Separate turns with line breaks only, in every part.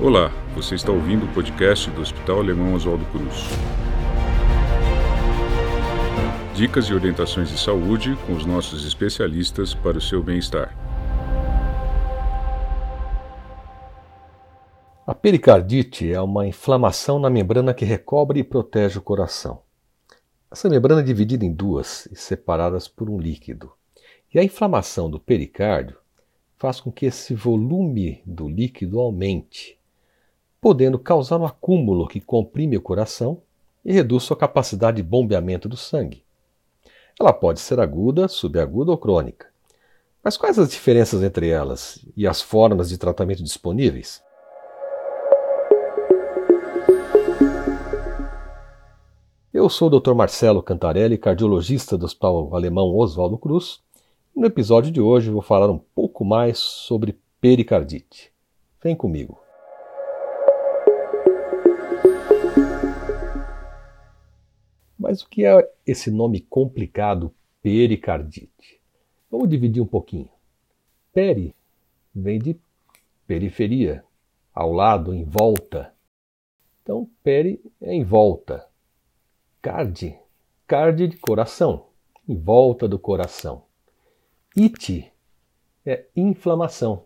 Olá, você está ouvindo o podcast do Hospital Alemão Oswaldo Cruz. Dicas e orientações de saúde com os nossos especialistas para o seu bem-estar.
A pericardite é uma inflamação na membrana que recobre e protege o coração. Essa membrana é dividida em duas e separadas por um líquido. E a inflamação do pericárdio faz com que esse volume do líquido aumente podendo causar um acúmulo que comprime o coração e reduz sua capacidade de bombeamento do sangue. Ela pode ser aguda, subaguda ou crônica. Mas quais as diferenças entre elas e as formas de tratamento disponíveis? Eu sou o Dr. Marcelo Cantarelli, cardiologista do Hospital Alemão Oswaldo Cruz. No episódio de hoje vou falar um pouco mais sobre pericardite. Vem comigo. Mas o que é esse nome complicado pericardite? Vamos dividir um pouquinho. Peri vem de periferia, ao lado, em volta. Então, peri é em volta. Cardi, cardi de coração, em volta do coração. Ite é inflamação,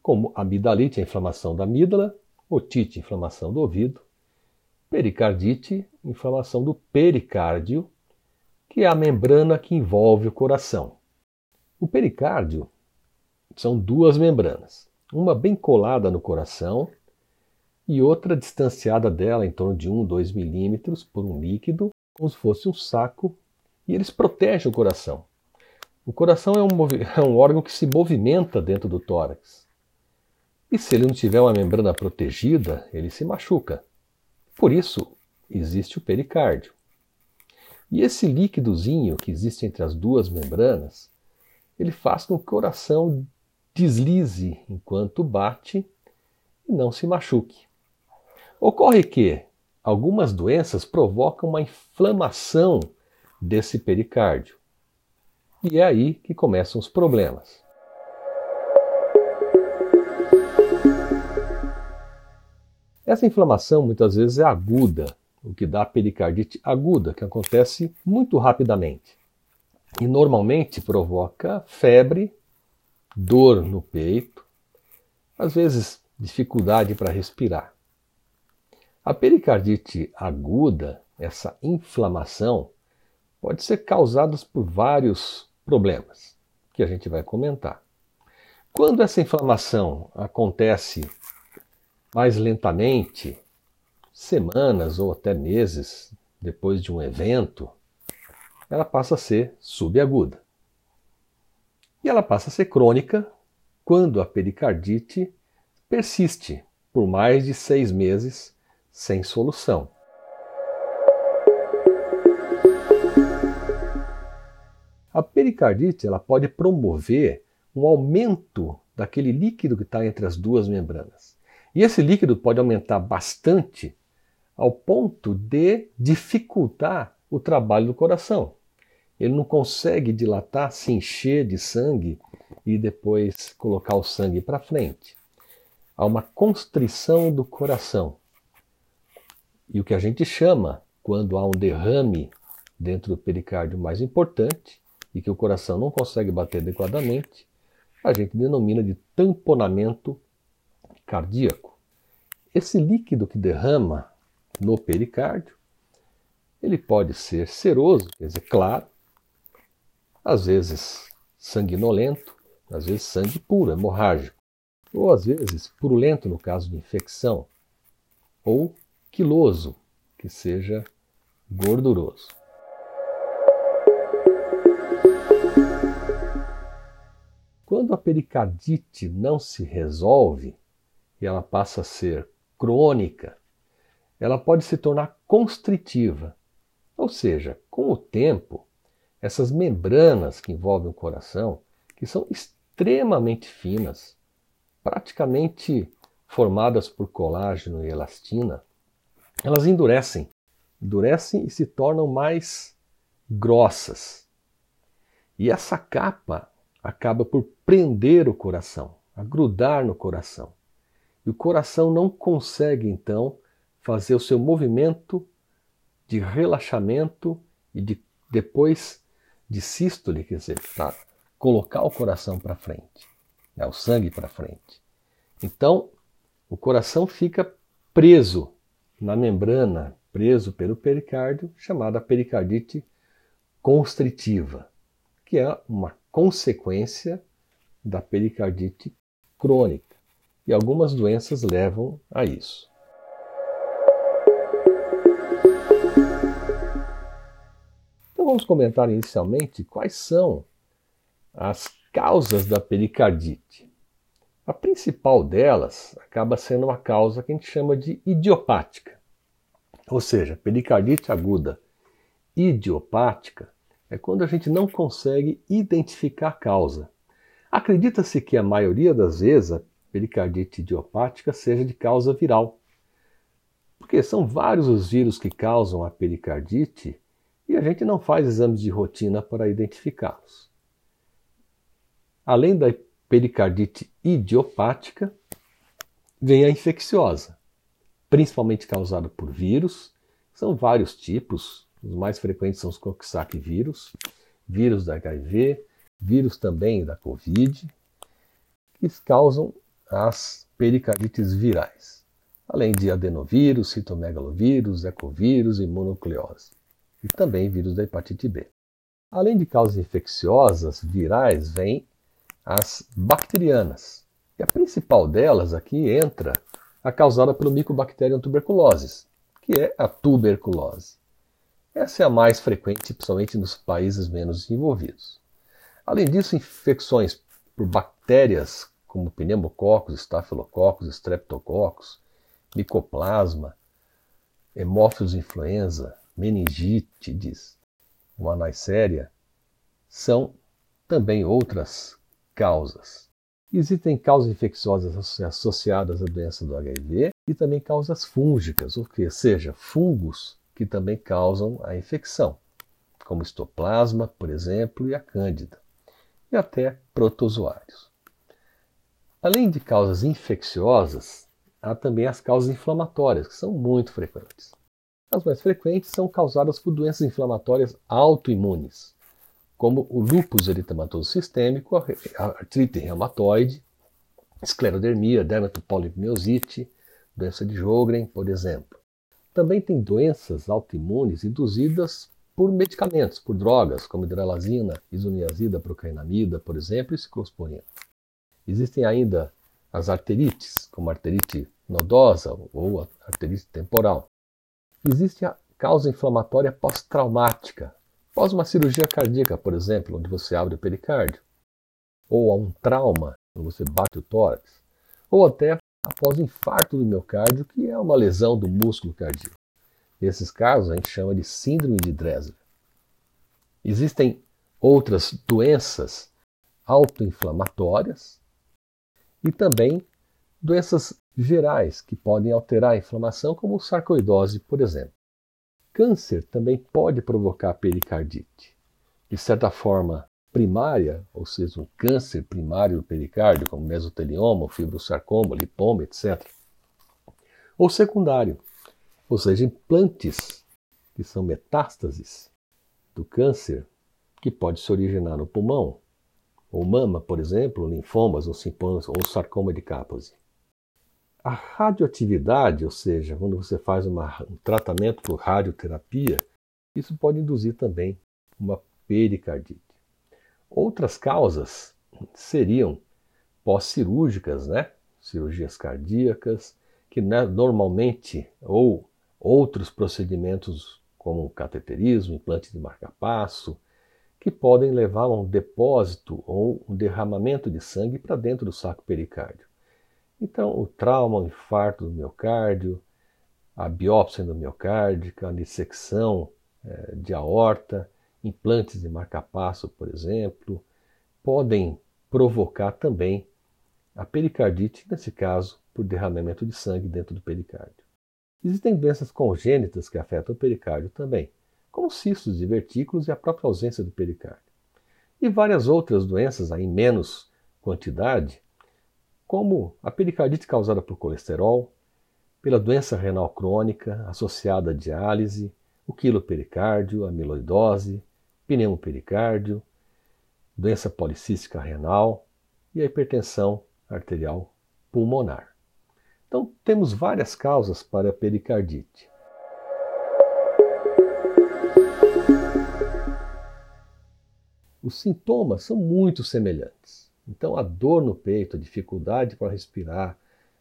como amidalite, a inflamação da amígdala, otite, inflamação do ouvido, Pericardite, inflamação do pericárdio, que é a membrana que envolve o coração. O pericárdio são duas membranas, uma bem colada no coração e outra distanciada dela em torno de 1, 2 milímetros por um líquido, como se fosse um saco, e eles protegem o coração. O coração é um, é um órgão que se movimenta dentro do tórax. E se ele não tiver uma membrana protegida, ele se machuca. Por isso existe o pericárdio. E esse líquidozinho que existe entre as duas membranas, ele faz com que o coração deslize enquanto bate e não se machuque. Ocorre que algumas doenças provocam uma inflamação desse pericárdio. E é aí que começam os problemas. Essa inflamação muitas vezes é aguda, o que dá pericardite aguda, que acontece muito rapidamente. E normalmente provoca febre, dor no peito, às vezes dificuldade para respirar. A pericardite aguda, essa inflamação, pode ser causada por vários problemas que a gente vai comentar. Quando essa inflamação acontece mais lentamente, semanas ou até meses depois de um evento, ela passa a ser subaguda. E ela passa a ser crônica quando a pericardite persiste por mais de seis meses sem solução. A pericardite ela pode promover um aumento daquele líquido que está entre as duas membranas. E esse líquido pode aumentar bastante ao ponto de dificultar o trabalho do coração. Ele não consegue dilatar, se encher de sangue e depois colocar o sangue para frente. Há uma constrição do coração. E o que a gente chama, quando há um derrame dentro do pericárdio mais importante e que o coração não consegue bater adequadamente, a gente denomina de tamponamento cardíaco. Esse líquido que derrama no pericárdio, ele pode ser seroso, quer dizer, claro, às vezes sanguinolento, às vezes sangue puro, hemorrágico, ou às vezes purulento no caso de infecção, ou quiloso, que seja gorduroso. Quando a pericardite não se resolve, e ela passa a ser crônica, ela pode se tornar constritiva. Ou seja, com o tempo, essas membranas que envolvem o coração, que são extremamente finas, praticamente formadas por colágeno e elastina, elas endurecem, endurecem e se tornam mais grossas. E essa capa acaba por prender o coração, a grudar no coração. E o coração não consegue, então, fazer o seu movimento de relaxamento e de, depois de sístole, quer dizer, para colocar o coração para frente, né, o sangue para frente. Então, o coração fica preso na membrana, preso pelo pericárdio, chamada pericardite constritiva, que é uma consequência da pericardite crônica. E algumas doenças levam a isso. Então vamos comentar inicialmente quais são as causas da pericardite. A principal delas acaba sendo uma causa que a gente chama de idiopática. Ou seja, pericardite aguda idiopática é quando a gente não consegue identificar a causa. Acredita-se que a maioria das vezes a pericardite idiopática seja de causa viral. Porque são vários os vírus que causam a pericardite e a gente não faz exames de rotina para identificá-los. Além da pericardite idiopática, vem a infecciosa, principalmente causada por vírus. São vários tipos, os mais frequentes são os Coxsackie vírus, vírus da HIV, vírus também da Covid, que causam as pericardites virais, além de adenovírus, citomegalovírus, ecovírus e mononucleose, e também vírus da hepatite B. Além de causas infecciosas virais, vem as bacterianas. E a principal delas aqui entra a causada pelo Mycobacterium tuberculosis, que é a tuberculose. Essa é a mais frequente, principalmente nos países menos desenvolvidos. Além disso, infecções por bactérias como pneumococcus, estafilococcus, streptococcus, micoplasma, hemófilos influenza, meningite, uma naicéria, são também outras causas. Existem causas infecciosas associadas à doença do HIV e também causas fúngicas, ou seja, fungos que também causam a infecção, como estoplasma, por exemplo, e a cândida, e até protozoários. Além de causas infecciosas, há também as causas inflamatórias, que são muito frequentes. As mais frequentes são causadas por doenças inflamatórias autoimunes, como o lúpus eritematoso sistêmico, a artrite reumatoide, esclerodermia, dermatopolimiosite, doença de Jogren, por exemplo. Também tem doenças autoimunes induzidas por medicamentos, por drogas, como hidralazina, isoniazida, procainamida, por exemplo, e ciclosporina. Existem ainda as arterites, como a arterite nodosa ou a arterite temporal. Existe a causa inflamatória pós-traumática, Após uma cirurgia cardíaca, por exemplo, onde você abre o pericárdio, ou a um trauma, quando você bate o tórax, ou até após o infarto do miocárdio, que é uma lesão do músculo cardíaco. Nesses casos, a gente chama de síndrome de Dressler. Existem outras doenças autoinflamatórias e também doenças gerais que podem alterar a inflamação, como sarcoidose, por exemplo. Câncer também pode provocar pericardite. De certa forma primária, ou seja, um câncer primário do pericárdio, como mesotelioma, fibrosarcoma, lipoma, etc. Ou secundário, ou seja, implantes, que são metástases do câncer, que pode se originar no pulmão, ou mama, por exemplo, linfomas ou, ou sarcoma de Kaposi. A radioatividade, ou seja, quando você faz uma, um tratamento por radioterapia, isso pode induzir também uma pericardite. Outras causas seriam pós-cirúrgicas, né? cirurgias cardíacas, que né, normalmente, ou outros procedimentos como cateterismo, implante de marcapasso, que podem levar a um depósito ou um derramamento de sangue para dentro do saco pericárdio. Então, o trauma, o infarto do miocárdio, a biópsia endomiocárdica, a dissecção é, de aorta, implantes de marcapasso, por exemplo, podem provocar também a pericardite, nesse caso, por derramamento de sangue dentro do pericárdio. Existem doenças congênitas que afetam o pericárdio também, como cistos de vertículos e a própria ausência do pericárdio. E várias outras doenças, em menos quantidade, como a pericardite causada por colesterol, pela doença renal crônica associada à diálise, o quilopericárdio, a amiloidose, pneumopericárdio, doença policística renal e a hipertensão arterial pulmonar. Então, temos várias causas para a pericardite. Os sintomas são muito semelhantes. Então, a dor no peito, a dificuldade para respirar,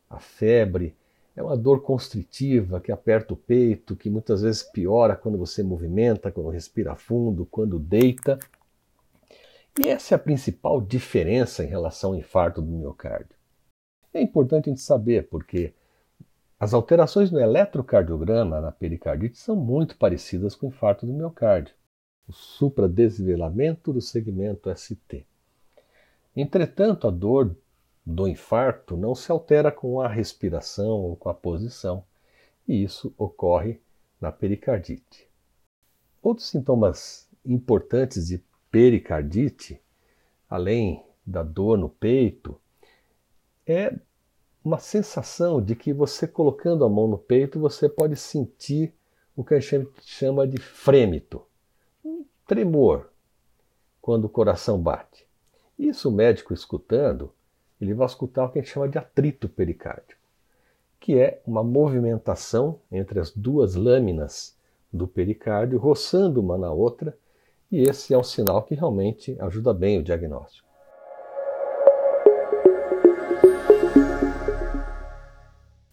a febre, é uma dor constritiva que aperta o peito, que muitas vezes piora quando você movimenta, quando respira fundo, quando deita. E essa é a principal diferença em relação ao infarto do miocárdio. É importante a gente saber porque as alterações no eletrocardiograma na pericardite são muito parecidas com o infarto do miocárdio, o supradesvelamento do segmento ST. Entretanto, a dor do infarto não se altera com a respiração ou com a posição, e isso ocorre na pericardite. Outros sintomas importantes de pericardite, além da dor no peito, é uma sensação de que você colocando a mão no peito, você pode sentir o que a gente chama de frêmito, tremor quando o coração bate. Isso o médico escutando ele vai escutar o que a gente chama de atrito pericárdico, que é uma movimentação entre as duas lâminas do pericárdio, roçando uma na outra, e esse é um sinal que realmente ajuda bem o diagnóstico.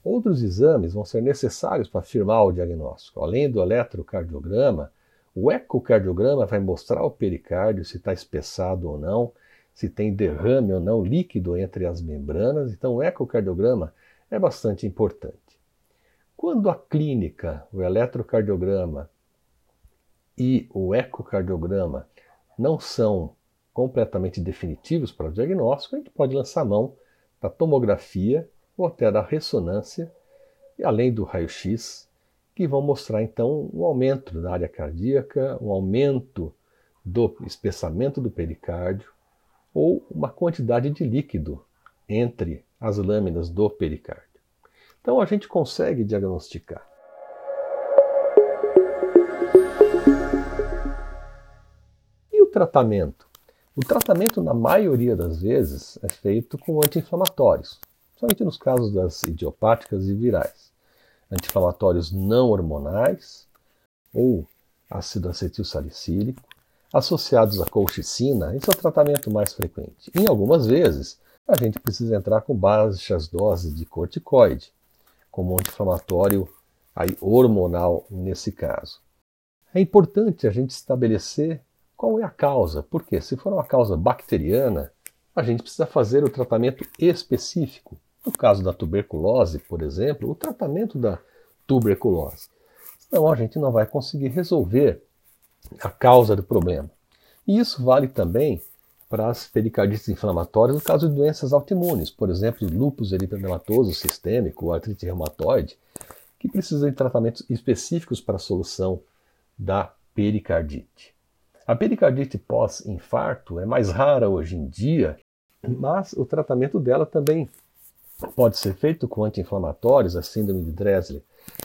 Outros exames vão ser necessários para afirmar o diagnóstico. Além do eletrocardiograma, o ecocardiograma vai mostrar o pericárdio se está espessado ou não, se tem derrame ou não líquido entre as membranas. Então, o ecocardiograma é bastante importante. Quando a clínica, o eletrocardiograma e o ecocardiograma não são completamente definitivos para o diagnóstico, a gente pode lançar mão da tomografia ou até da ressonância, e além do raio-x, que vão mostrar então um aumento da área cardíaca, um aumento do espessamento do pericárdio, ou uma quantidade de líquido entre as lâminas do pericárdio. Então a gente consegue diagnosticar. E o tratamento? O tratamento, na maioria das vezes, é feito com anti-inflamatórios, somente nos casos das idiopáticas e virais. Anti-inflamatórios não hormonais ou ácido acetil salicílico, associados à colchicina, é o tratamento mais frequente. Em algumas vezes, a gente precisa entrar com baixas doses de corticoide, como anti-inflamatório hormonal nesse caso. É importante a gente estabelecer qual é a causa, porque se for uma causa bacteriana, a gente precisa fazer o tratamento específico. No caso da tuberculose, por exemplo, o tratamento da tuberculose. Senão a gente não vai conseguir resolver a causa do problema. E isso vale também para as pericardites inflamatórias no caso de doenças autoimunes, por exemplo, lúpus eritematoso sistêmico, artrite reumatoide, que precisam de tratamentos específicos para a solução da pericardite. A pericardite pós-infarto é mais rara hoje em dia, mas o tratamento dela também pode ser feito com anti-inflamatórios, a síndrome de Dressler,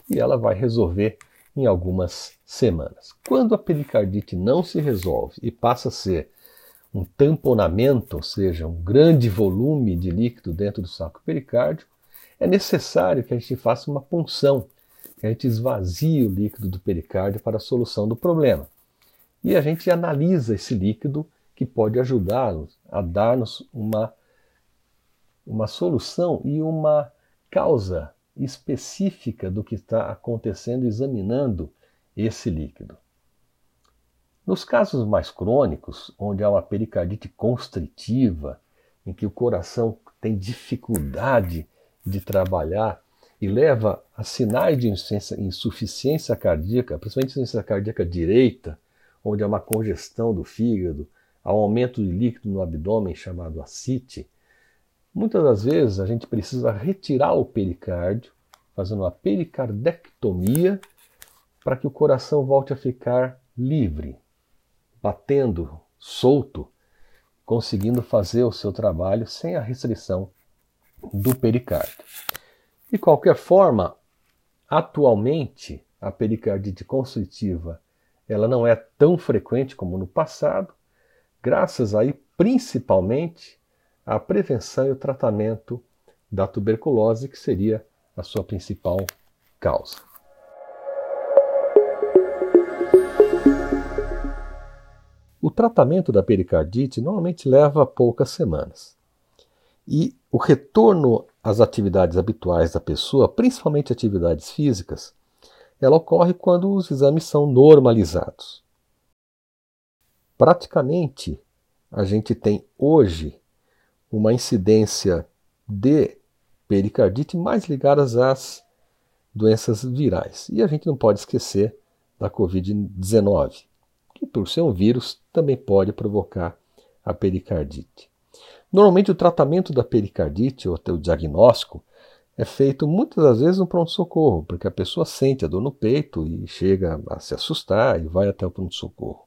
e ela vai resolver em algumas semanas. Quando a pericardite não se resolve e passa a ser um tamponamento, ou seja, um grande volume de líquido dentro do saco pericárdico, é necessário que a gente faça uma punção, que a gente esvazie o líquido do pericárdio para a solução do problema. E a gente analisa esse líquido que pode ajudar-nos a dar-nos uma, uma solução e uma causa específica do que está acontecendo examinando esse líquido. Nos casos mais crônicos, onde há uma pericardite constritiva, em que o coração tem dificuldade de trabalhar e leva a sinais de insuficiência cardíaca, principalmente insuficiência cardíaca direita, onde há uma congestão do fígado, há um aumento de líquido no abdômen chamado ascite, Muitas das vezes a gente precisa retirar o pericárdio, fazendo uma pericardectomia, para que o coração volte a ficar livre, batendo solto, conseguindo fazer o seu trabalho sem a restrição do pericárdio. De qualquer forma, atualmente a pericardite constritiva ela não é tão frequente como no passado, graças aí principalmente à prevenção e o tratamento da tuberculose, que seria a sua principal causa. O tratamento da pericardite normalmente leva poucas semanas. E o retorno às atividades habituais da pessoa, principalmente atividades físicas, ela ocorre quando os exames são normalizados. Praticamente, a gente tem hoje uma incidência de pericardite mais ligadas às doenças virais. E a gente não pode esquecer da Covid-19, que por ser um vírus também pode provocar a pericardite. Normalmente o tratamento da pericardite, ou o diagnóstico, é feito muitas das vezes no pronto-socorro, porque a pessoa sente a dor no peito e chega a se assustar e vai até o pronto-socorro.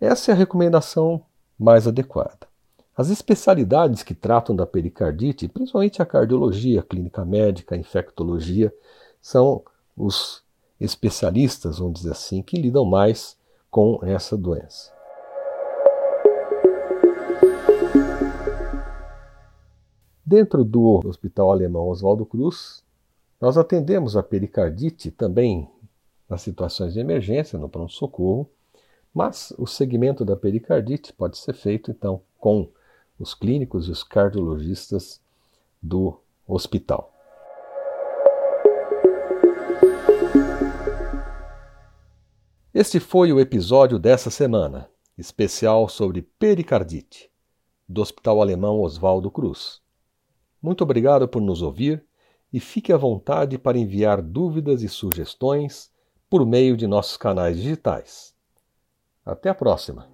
Essa é a recomendação mais adequada. As especialidades que tratam da pericardite, principalmente a cardiologia, a clínica médica, a infectologia, são os especialistas, vamos dizer assim, que lidam mais com essa doença. Dentro do Hospital Alemão Oswaldo Cruz, nós atendemos a pericardite também nas situações de emergência, no pronto-socorro, mas o segmento da pericardite pode ser feito então com os clínicos e os cardiologistas do hospital. Este foi o episódio dessa semana, especial sobre pericardite, do Hospital Alemão Oswaldo Cruz. Muito obrigado por nos ouvir e fique à vontade para enviar dúvidas e sugestões por meio de nossos canais digitais. Até a próxima!